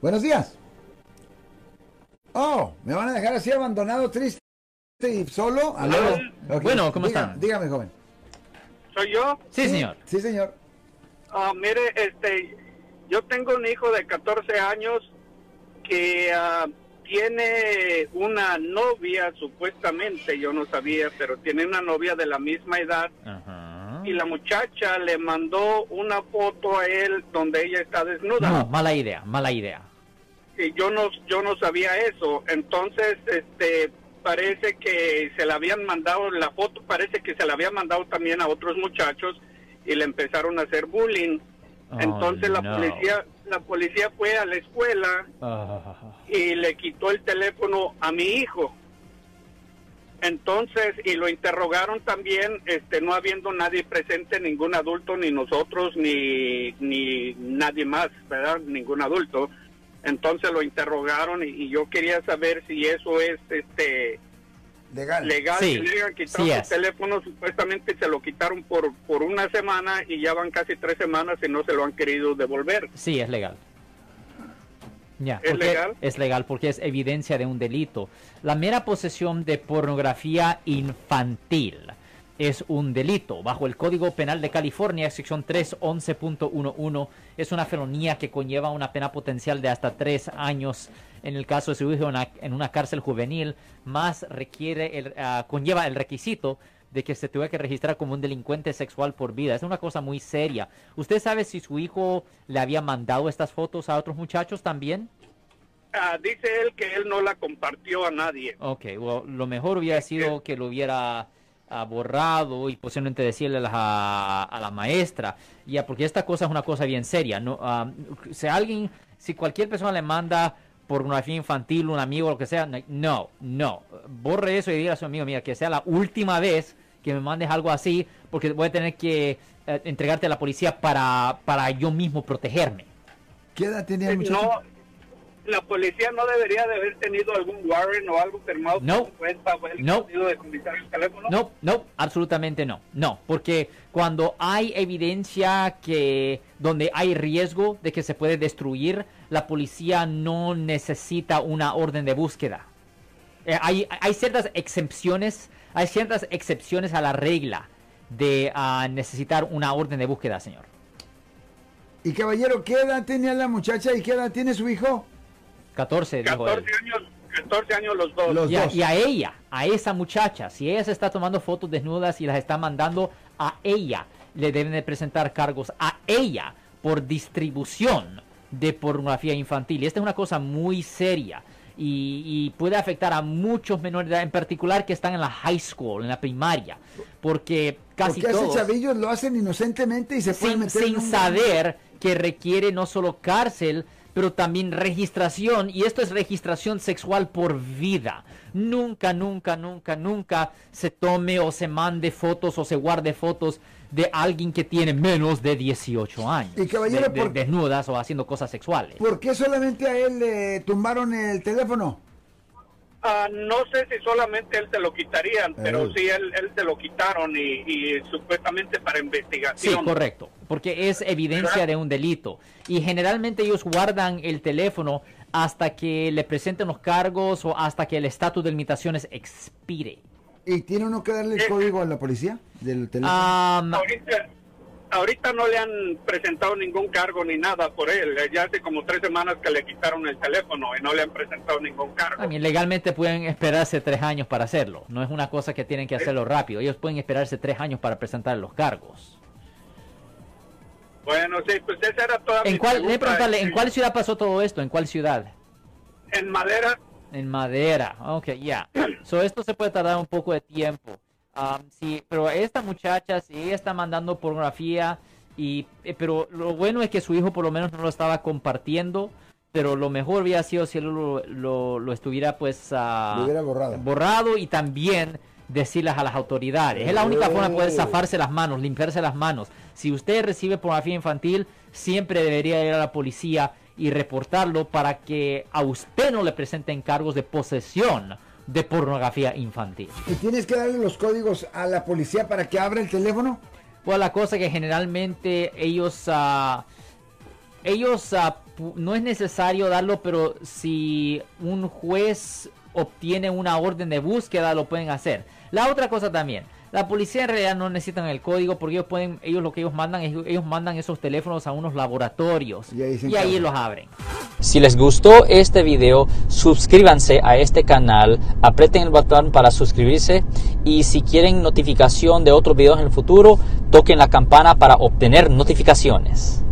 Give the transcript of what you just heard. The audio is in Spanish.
Buenos días. Oh, ¿me van a dejar así abandonado, triste y solo? Bueno, ¿cómo diga- están? Dígame, joven. ¿Soy yo? Sí, señor. Sí, señor. Ah, mire, este, yo tengo un hijo de 14 años que ah, tiene una novia, supuestamente, yo no sabía, pero tiene una novia de la misma edad Ajá. y la muchacha le mandó una foto a él donde ella está desnuda. No, mala idea, mala idea. Yo no yo no sabía eso. Entonces este parece que se la habían mandado la foto parece que se la había mandado también a otros muchachos y le empezaron a hacer bullying. Oh, entonces la no. policía la policía fue a la escuela Ah, y le quitó el teléfono a mi hijo. Entonces y lo interrogaron también este no habiendo nadie presente ningún adulto ni nosotros ni ni nadie más verdad ningún adulto entonces lo interrogaron y, y yo quería saber si eso es este Legal. legal Sí, que le hayan quitado sí su es. teléfono supuestamente se lo quitaron por por una semana y ya van casi tres semanas y no se lo han querido devolver sí, es legal. Ya, ¿Es legal? Es legal porque es evidencia de un delito. La mera posesión de pornografía infantil es un delito. Bajo el Código Penal de California, sección 311.11, es una felonía que conlleva una pena potencial de hasta tres años en el caso de su hijo en una, cárcel juvenil, más requiere el, ah, conlleva el requisito de que se tuviera que registrar como un delincuente sexual por vida. Es una cosa muy seria. ¿Usted sabe si su hijo le había mandado estas fotos a otros muchachos también? Ah, dice él que él no la compartió a nadie Ok, well, lo mejor hubiera sido que lo hubiera ah, borrado y posiblemente decirle a la, a la maestra, ya, porque esta cosa es una cosa bien seria. No, Ah, si alguien, si cualquier persona le manda pornografía infantil, un amigo, lo que sea, no, no, borre eso y diga a su amigo, mira, que sea la última vez que me mandes algo así, porque voy a tener que eh, entregarte a la policía para, para yo mismo protegerme. ¿Qué edad tenía el Eh, muchacho? no la policía no debería de haber tenido algún warrant o algo firmado por No. su cuenta o el No. de el teléfono No, no, absolutamente no. No, porque cuando hay evidencia que donde hay riesgo de que se puede destruir, la policía no necesita una orden de búsqueda. Eh, hay, hay ciertas excepciones, hay ciertas excepciones a la regla de ah, necesitar una orden de búsqueda, señor. Y caballero, ¿qué edad tenía la muchacha y qué edad tiene su hijo? 14, dijo 14 él. años 14 años los dos Los Y a, dos. y a ella, a esa muchacha, si ella se está tomando fotos desnudas y las está mandando a ella, le deben de presentar cargos a ella por distribución de pornografía infantil. Y esta es una cosa muy seria y, y puede afectar a muchos menores de edad, en particular que están en la high school, en la primaria, porque casi Porque todos esos chavillos lo hacen inocentemente y se pueden sin, meter en sin un- saber que requiere no solo cárcel, pero también registración, y esto es registración sexual por vida. Nunca, nunca, nunca, nunca se tome o se mande fotos o se guarde fotos de alguien que tiene menos de 18 años. Y, caballero, de- de- por- desnudas o haciendo cosas sexuales. ¿Por qué solamente a él le tumbaron el teléfono? Ah, no sé si solamente él se lo quitarían, pero sí él, él se lo quitaron y, y supuestamente para Sí, investigación. correcto, porque es evidencia de un delito. Y generalmente ellos guardan el teléfono hasta que le presenten los cargos o hasta que el estatus de limitaciones expire. ¿Y tiene uno que darle el código a la policía del teléfono? Ahorita, ahorita no le han presentado ningún cargo ni nada por él. Eh, Ya hace como tres semanas que le quitaron el teléfono y no le han presentado ningún cargo. Mean, legalmente pueden esperarse tres años para hacerlo. No es una cosa que tienen que hacerlo rápido. Ellos pueden esperarse tres años para presentar los cargos. Bueno, sí, pues esa era toda ¿En mi cuál, pregunta. preguntarle, ¿en cuál ciudad pasó todo esto? ¿En cuál ciudad? En Madera, En Madera, ok, ya. So, esto se puede tardar un poco de tiempo. Um, sí, pero esta muchacha, si ella está mandando pornografía, y, eh, pero lo bueno es que su hijo por lo menos no lo estaba compartiendo, pero lo mejor hubiera sido si él lo, lo- lo estuviera pues ah, Lo hubiera borrado. borrado y también decirles a las autoridades. Es la única forma de poder zafarse las manos, limpiarse las manos. Si usted recibe pornografía infantil, siempre debería ir a la policía y reportarlo para que a usted no le presenten cargos de posesión de pornografía infantil. ¿Y tienes que darle los códigos a la policía para que abra el teléfono? Pues la cosa que generalmente ellos ah, ellos ah, no es necesario darlo, pero si un juez obtiene una orden de búsqueda, lo pueden hacer. La otra cosa también, la policía en realidad no necesitan el código porque ellos pueden, ellos lo que ellos mandan es ellos mandan esos teléfonos a unos laboratorios Y ahí y ahí los abren. Si les gustó este video, suscríbanse a este canal, aprieten el botón para suscribirse y si quieren notificación de otros videos en el futuro, toquen la campana para obtener notificaciones.